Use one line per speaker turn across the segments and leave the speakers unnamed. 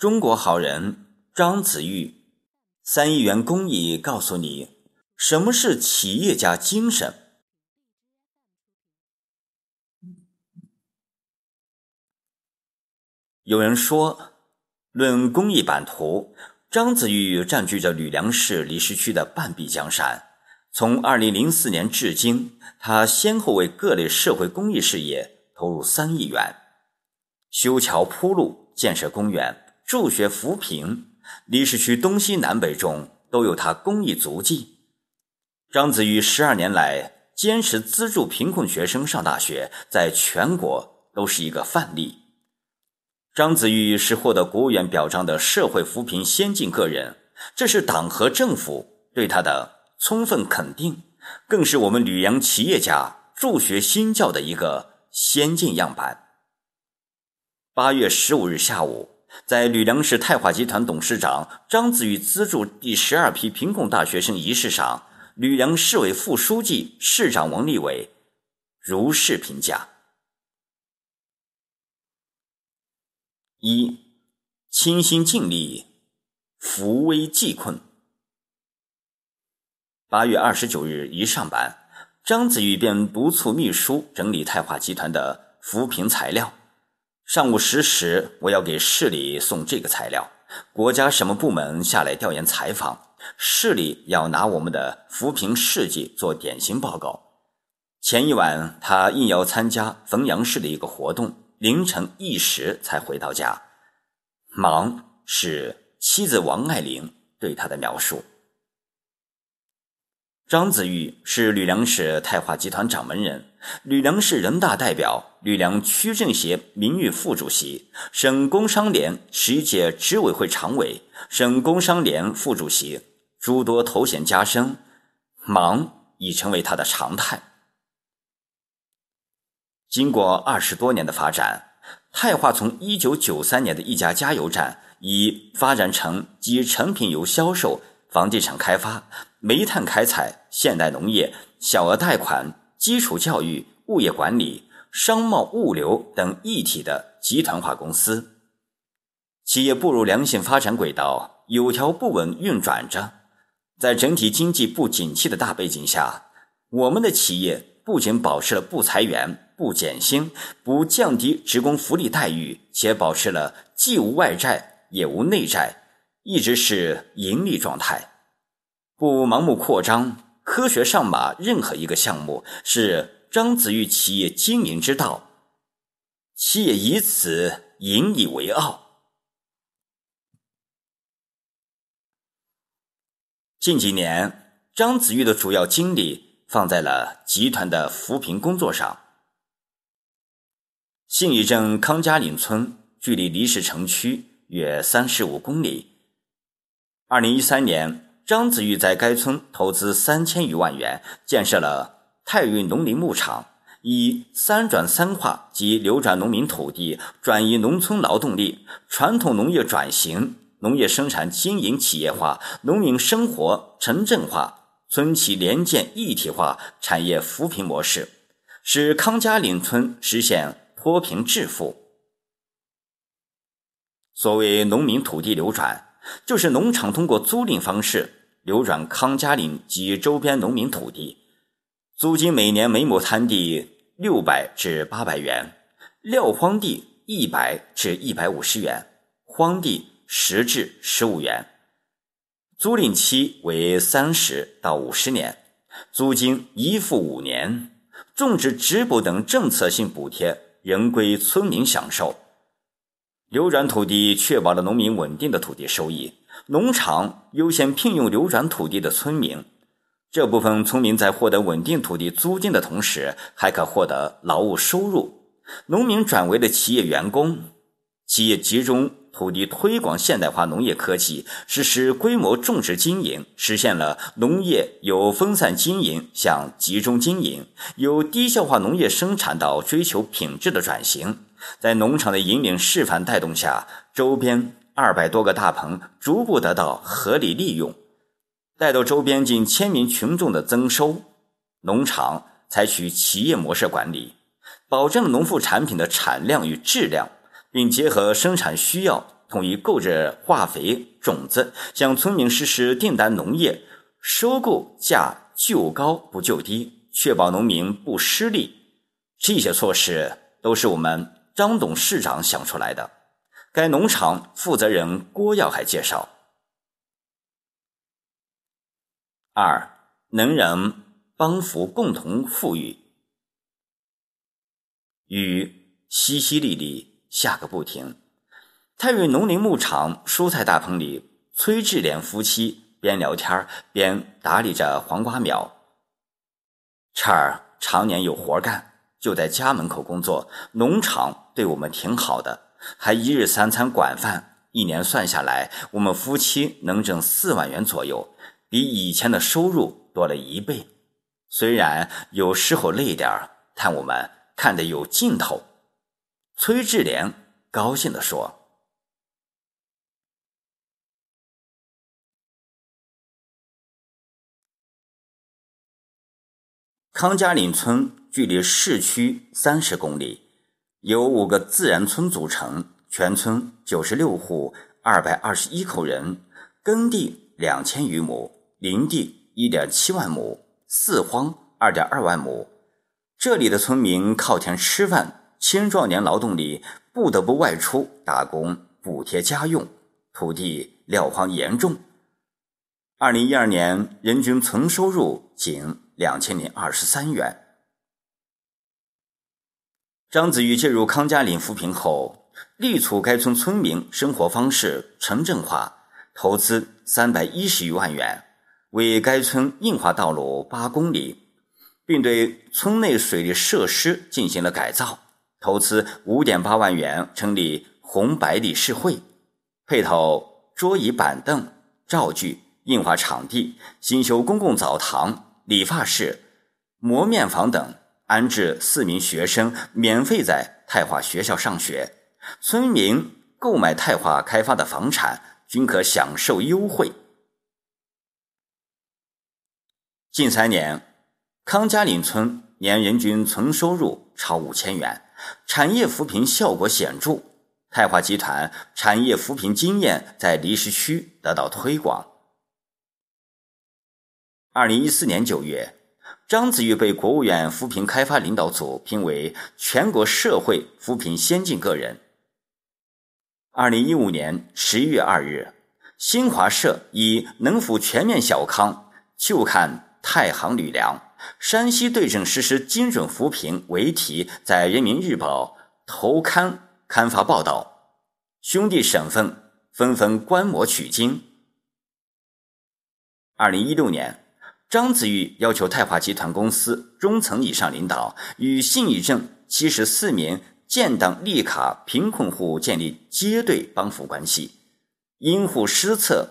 中国好人张子玉，三亿元公益告诉你什么是企业家精神。有人说，论公益版图，张子玉占据着吕梁市离石区的半壁江山。从二零零四年至今，他先后为各类社会公益事业投入三亿元，修桥铺路，建设公园。助学扶贫，离石区东西南北中都有他公益足迹。张子玉十二年来坚持资助贫困学生上大学，在全国都是一个范例。张子玉是获得国务院表彰的社会扶贫先进个人，这是党和政府对他的充分肯定，更是我们吕阳企业家助学新教的一个先进样板。八月十五日下午。在吕梁市泰华集团董事长张子玉资助第十二批贫困大学生仪式上，吕梁市委副书记、市长王立伟如是评价：一、倾心尽力，扶危济困。八月二十九日一上班，张子玉便督促秘书整理泰华集团的扶贫材料。上午十时，我要给市里送这个材料。国家什么部门下来调研采访，市里要拿我们的扶贫事迹做典型报告。前一晚，他应邀参加汾阳市的一个活动，凌晨一时才回到家。忙是妻子王爱玲对他的描述。张子玉是吕梁市泰华集团掌门人，吕梁市人大代表，吕梁区政协名誉副主席，省工商联十一届执委会常委，省工商联副主席，诸多头衔加身，忙已成为他的常态。经过二十多年的发展，泰华从一九九三年的一家加油站，已发展成集成品油销售。房地产开发、煤炭开采、现代农业、小额贷款、基础教育、物业管理、商贸物流等一体的集团化公司，企业步入良性发展轨道，有条不紊运转着。在整体经济不景气的大背景下，我们的企业不仅保持了不裁员、不减薪、不降低职工福利待遇，且保持了既无外债也无内债。一直是盈利状态，不盲目扩张，科学上马。任何一个项目是张子玉企业经营之道，企业以此引以为傲。近几年，张子玉的主要精力放在了集团的扶贫工作上。信义镇康家岭村距离离石城区约三十五公里。二零一三年，张子玉在该村投资三千余万元，建设了泰运农林牧场，以“三转三化”及流转农民土地、转移农村劳动力、传统农业转型、农业生产经营企业化、农民生活城镇化、村企联建一体化产业扶贫模式，使康家岭村实现脱贫致富。所谓农民土地流转。就是农场通过租赁方式流转康家岭及周边农民土地，租金每年每亩摊地六百至八百元，撂荒地一百至一百五十元，荒地十至十五元，租赁期为三十到五十年，租金一付五年，种植植补等政策性补贴仍归村民享受。流转土地确保了农民稳定的土地收益，农场优先聘用流转土地的村民，这部分村民在获得稳定土地租金的同时，还可获得劳务收入。农民转为了企业员工，企业集中土地推广现代化农业科技，实施规模种植经营，实现了农业由分散经营向集中经营，由低效化农业生产到追求品质的转型。在农场的引领示范带动下，周边二百多个大棚逐步得到合理利用，带动周边近千名群众的增收。农场采取企业模式管理，保证农副产品的产量与质量，并结合生产需要统一购置化肥、种子，向村民实施订单农业，收购价就高不就低，确保农民不失利。这些措施都是我们张董事长想出来的。该农场负责人郭耀海介绍：二，能人帮扶共同富裕，雨淅淅沥沥下个不停。泰瑞农林牧场蔬菜大棚里，崔志莲夫妻边聊天边打理着黄瓜苗。这儿常年有活干，就在家门口工作。农场对我们挺好的，还一日三餐管饭。一年算下来，我们夫妻能挣四万元左右，比以前的收入多了一倍。虽然有时候累点儿，但我们看得有劲头。崔志莲高兴地说。康家岭村距离市区三十公里，由五个自然村组成，全村九十六户，二百二十一口人，耕地两千余亩，林地一点七万亩，四荒二点二万亩。这里的村民靠田吃饭，青壮年劳动力不得不外出打工补贴家用，土地撂荒严重。二零一二年人均纯收入仅。两千零二十三元。张子玉介入康家岭扶贫后，力促该村村民生活方式城镇化，投资三百一十余万元，为该村硬化道路八公里，并对村内水利设施进行了改造，投资五点八万元成立红白理事会，配套桌椅板凳、灶具、硬化场地，新修公共澡堂。理发室、磨面房等，安置四名学生免费在泰华学校上学。村民购买泰华开发的房产，均可享受优惠。近三年，康家岭村年人均纯收入超五千元，产业扶贫效果显著。泰华集团产业扶贫经验在离石区得到推广。二零一四年九月，张子玉被国务院扶贫开发领导组评为全国社会扶贫先进个人。二零一五年十一月二日，新华社以“能否全面小康，就看太行吕梁，山西对症实施精准扶贫”为题，在人民日报头刊刊发报道，兄弟省份纷纷观摩取经。二零一六年。张子玉要求泰华集团公司中层以上领导与信义镇七十四名建档立卡贫困户建立结对帮扶关系，因户施策，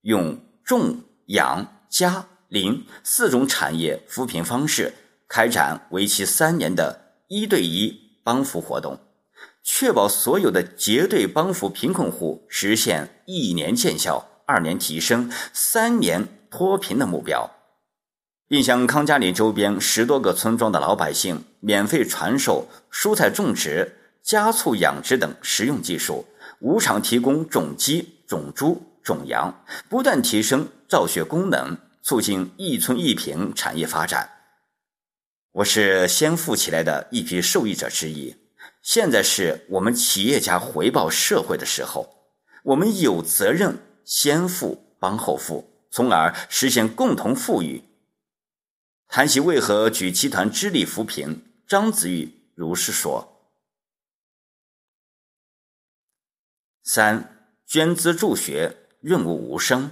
用种、养、加、林四种产业扶贫方式，开展为期三年的一对一帮扶活动，确保所有的结对帮扶贫困户实现一年见效、二年提升、三年脱贫的目标。并向康家里周边十多个村庄的老百姓免费传授蔬菜种植、加畜养殖等实用技术，无偿提供种鸡、种猪、种羊，不断提升造血功能，促进一村一品产业发展。我是先富起来的一批受益者之一，现在是我们企业家回报社会的时候，我们有责任先富帮后富，从而实现共同富裕。谈起为何举集团之力扶贫，张子玉如是说：三捐资助学，润物无声。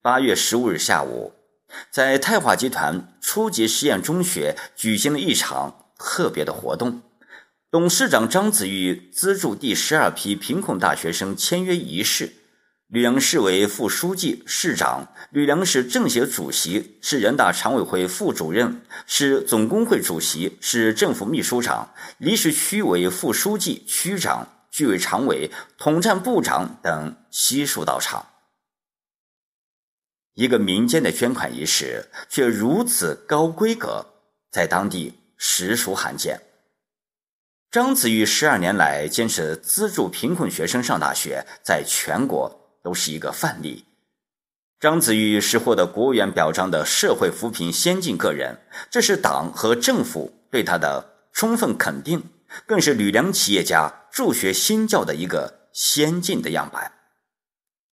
八月十五日下午，在泰华集团初级实验中学举行了一场特别的活动，董事长张子玉资助第十二批贫困大学生签约仪式。吕梁市委副书记、市长，吕梁市政协主席，市人大常委会副主任，市总工会主席，市政府秘书长，离石区委副书记、区长、居委常委、统战部长等悉数到场。一个民间的捐款仪式，却如此高规格，在当地实属罕见。张子玉十二年来坚持资助贫困学生上大学，在全国都是一个范例。张子玉是获得国务院表彰的社会扶贫先进个人，这是党和政府对他的充分肯定，更是吕梁企业家助学新教的一个先进的样板，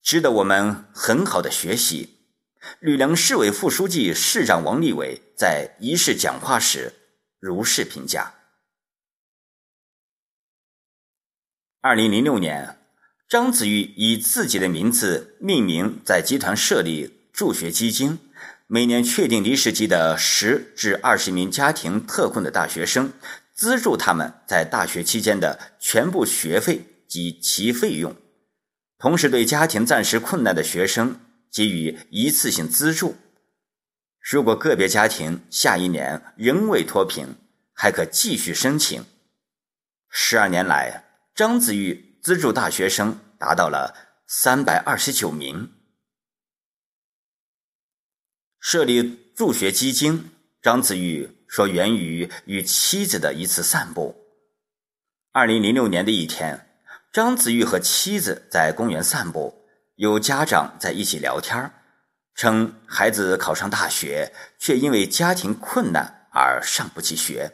值得我们很好的学习。吕梁市委副书记、市长王立伟在仪式讲话时如是评价：二零零六年，张子玉以自己的名字命名，在集团设立助学基金，每年确定离世级的十至二十名家庭特困的大学生，资助他们在大学期间的全部学费及其费用，同时对家庭暂时困难的学生。给予一次性资助，如果个别家庭下一年仍未脱贫，还可继续申请。十二年来，张子玉资助大学生达到了三百二十九名。设立助学基金，张子玉说源于与妻子的一次散步。二零零六年的一天，张子玉和妻子在公园散步。有家长在一起聊天称孩子考上大学，却因为家庭困难而上不起学。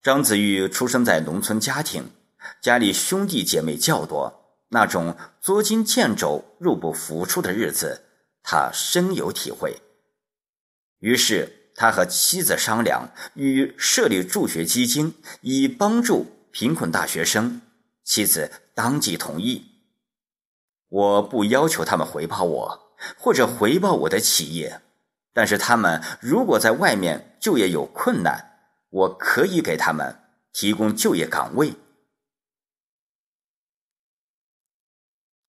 张子玉出生在农村家庭，家里兄弟姐妹较多，那种捉襟见肘、入不敷出的日子，他深有体会。于是，他和妻子商量，与设立助学基金，以帮助贫困大学生。妻子当即同意。我不要求他们回报我，或者回报我的企业，但是他们如果在外面就业有困难，我可以给他们提供就业岗位。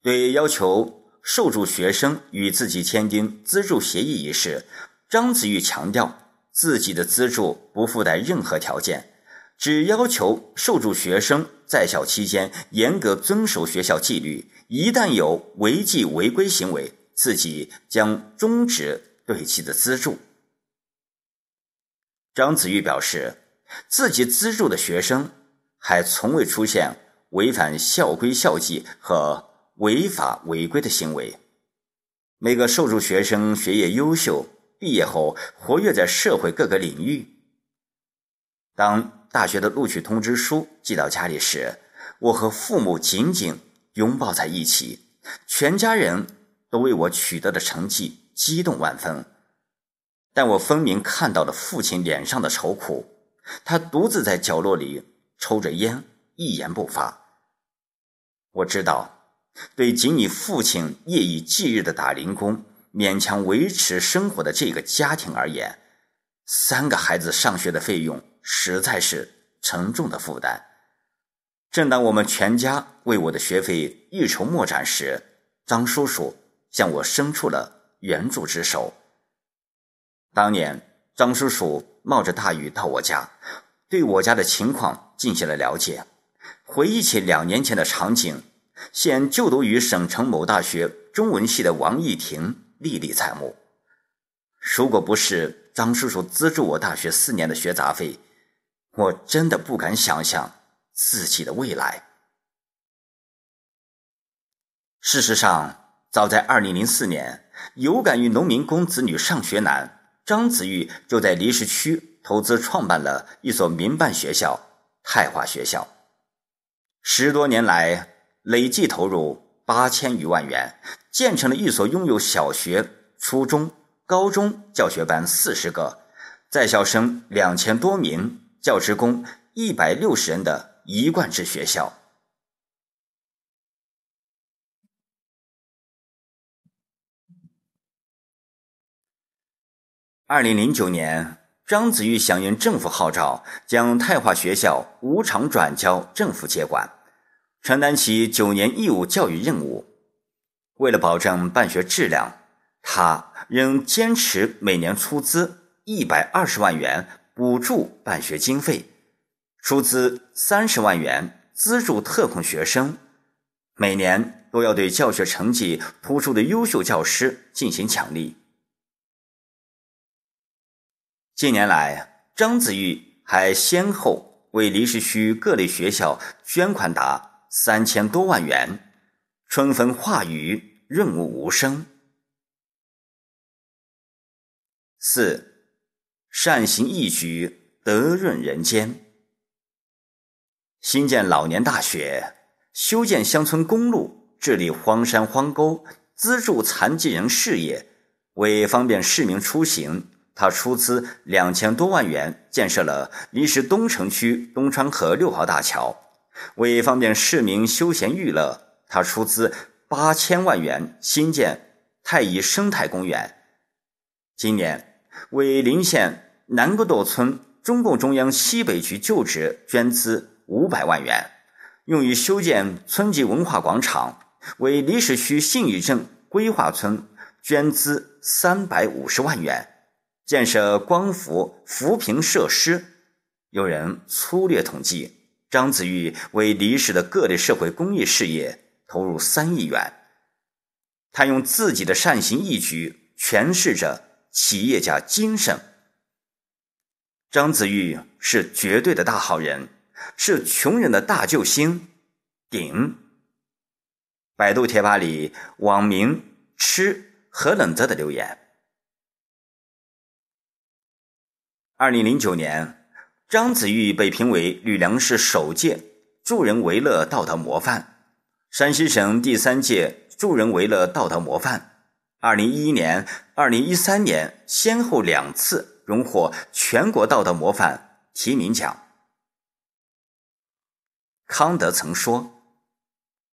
对要求受助学生与自己签订资助协议一事，张子玉强调，自己的资助不附带任何条件。只要求受助学生在校期间严格遵守学校纪律，一旦有违纪违规行为，自己将终止对其的资助。张子玉表示，自己资助的学生还从未出现违反校规校纪和违法违规的行为。每个受助学生学业优秀，毕业后活跃在社会各个领域。当大学的录取通知书寄到家里时，我和父母紧紧拥抱在一起，全家人都为我取得的成绩激动万分。但我分明看到了父亲脸上的愁苦，他独自在角落里抽着烟，一言不发。我知道，对仅你父亲夜以继日的打零工，勉强维持生活的这个家庭而言，三个孩子上学的费用。实在是沉重的负担。正当我们全家为我的学费一筹莫展时，张叔叔向我伸出了援助之手。当年，张叔叔冒着大雨到我家，对我家的情况进行了了解。回忆起两年前的场景，现就读于省城某大学中文系的王艺婷历历在目。如果不是张叔叔资助我大学四年的学杂费，我真的不敢想象自己的未来。事实上，早在二零零四年，有感于农民工子女上学难，张子玉就在离石区投资创办了一所民办学校——泰华学校。十多年来，累计投入八千余万元，建成了一所拥有小学、初中、高中教学班四十个，在校生两千多名。教职工一百六十人的一贯制学校。二零零九年，张子玉响应政府号召，将泰华学校无偿转交政府接管，承担起九年义务教育任务。为了保证办学质量，他仍坚持每年出资一百二十万元。补助办学经费，出资三十万元资助特困学生，每年都要对教学成绩突出的优秀教师进行奖励。近年来，张子玉还先后为离石区各类学校捐款达三千多万元。春风化雨，润物无声。四，善行义举，德润人间。新建老年大学，修建乡村公路，治理荒山荒沟，资助残疾人事业，为方便市民出行。他出资两千多万元建设了离石东城区东川河六号大桥，为方便市民休闲娱乐，他出资八千万元新建太乙生态公园。今年为临县南沟垛村中共中央西北局旧址捐资五百万元，用于修建村级文化广场；为离石区信义镇规划村捐资三百五十万元。建设光伏扶贫设施，有人粗略统计，张子玉为离石的各类社会公益事业投入三亿元。他用自己的善行义举诠释着企业家精神。张子玉是绝对的大好人，是穷人的大救星。顶。百度贴吧里网名“吃何冷泽”的留言。二零零九年，张子玉被评为吕梁市首届助人为乐道德模范，山西省第三届助人为乐道德模范。二零一一年、二零一三年先后两次荣获全国道德模范提名奖。康德曾说：“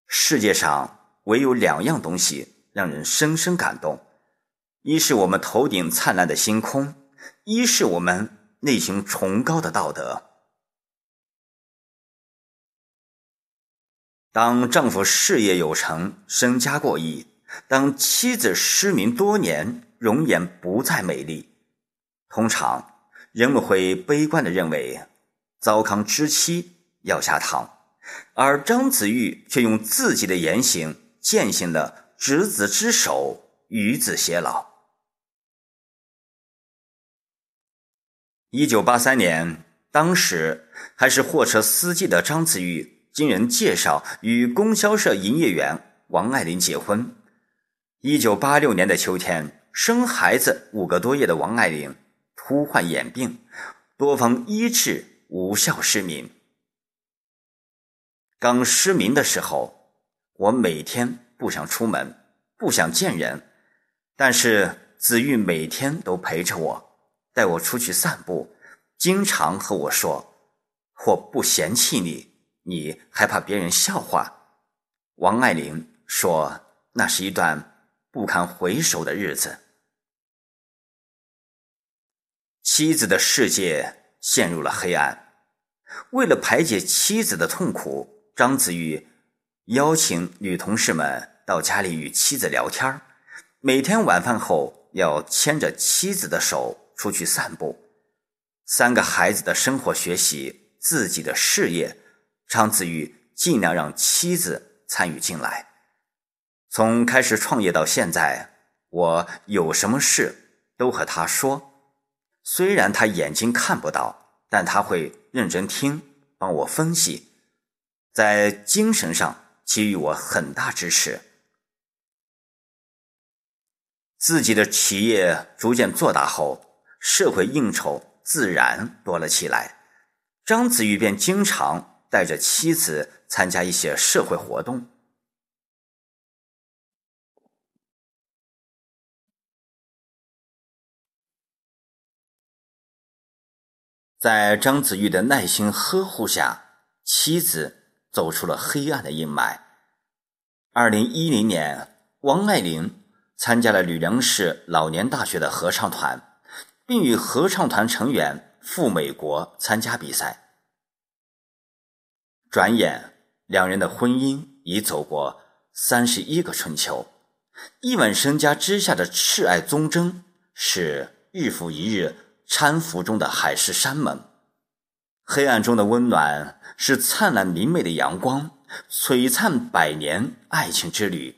世界上唯有两样东西让人深深感动，一是我们头顶灿烂的星空，一是我们。”内心崇高的道德。当丈夫事业有成、身家过亿；当妻子失明多年、容颜不再美丽，通常人们会悲观的认为糟糠之妻要下堂，而张子玉却用自己的言行践行了执子之手，与子偕老。一九八三年，当时还是货车司机的张子玉，经人介绍与供销社营业员王爱玲结婚。一九八六年的秋天，生孩子五个多月的王爱玲突患眼病，多方医治无效失明。刚失明的时候，我每天不想出门，不想见人，但是子玉每天都陪着我。带我出去散步，经常和我说：“我不嫌弃你，你还怕别人笑话。”王爱玲说：“那是一段不堪回首的日子。”妻子的世界陷入了黑暗。为了排解妻子的痛苦，张子玉邀请女同事们到家里与妻子聊天每天晚饭后要牵着妻子的手。出去散步，三个孩子的生活、学习，自己的事业，张子玉尽量让妻子参与进来。从开始创业到现在，我有什么事都和他说。虽然他眼睛看不到，但他会认真听，帮我分析，在精神上给予我很大支持。自己的企业逐渐做大后。社会应酬自然多了起来，张子玉便经常带着妻子参加一些社会活动。在张子玉的耐心呵护下，妻子走出了黑暗的阴霾。二零一零年，王爱玲参加了吕梁市老年大学的合唱团。并与合唱团成员赴美国参加比赛。转眼，两人的婚姻已走过三十一个春秋。亿万身家之下的挚爱忠贞，是日复一日搀扶中的海誓山盟；黑暗中的温暖，是灿烂明媚的阳光，璀璨百年爱情之旅。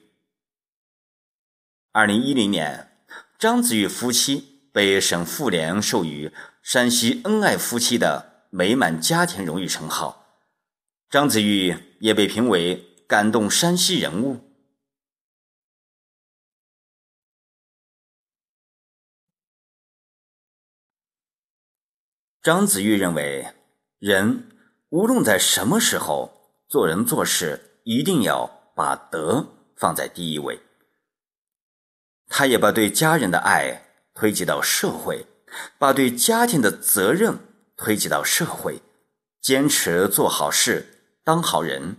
二零一零年，张子玉夫妻。被省妇联授予山西恩爱夫妻的美满家庭荣誉称号。张子玉也被评为感动山西人物。张子玉认为，人无论在什么时候做人做事，一定要把德放在第一位。他也把对家人的爱推及到社会，把对家庭的责任推及到社会，坚持做好事，当好人，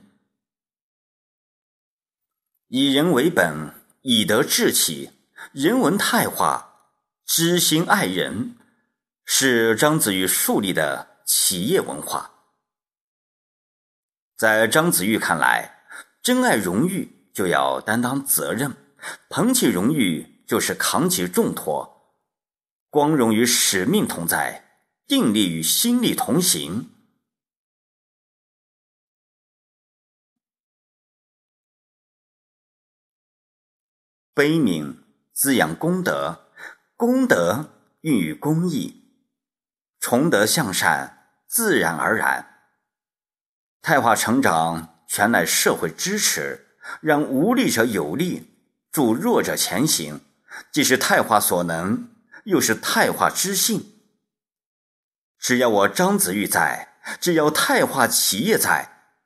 以人为本，以德治企，人文泰化，知心爱人。是章子玉树立的企业文化。在章子玉看来，真爱荣誉就要担当责任，捧起荣誉就是扛起重托，光荣与使命同在，定力与心力同行。悲悯滋养功德，功德孕育公益。崇德向善，自然而然。太化成长全赖社会支持，让无力者有力，助弱者前行，既是太化所能，又是太化之性。只要我张子玉在，只要太化企业在，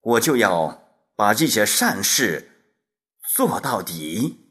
我就要把这些善事做到底。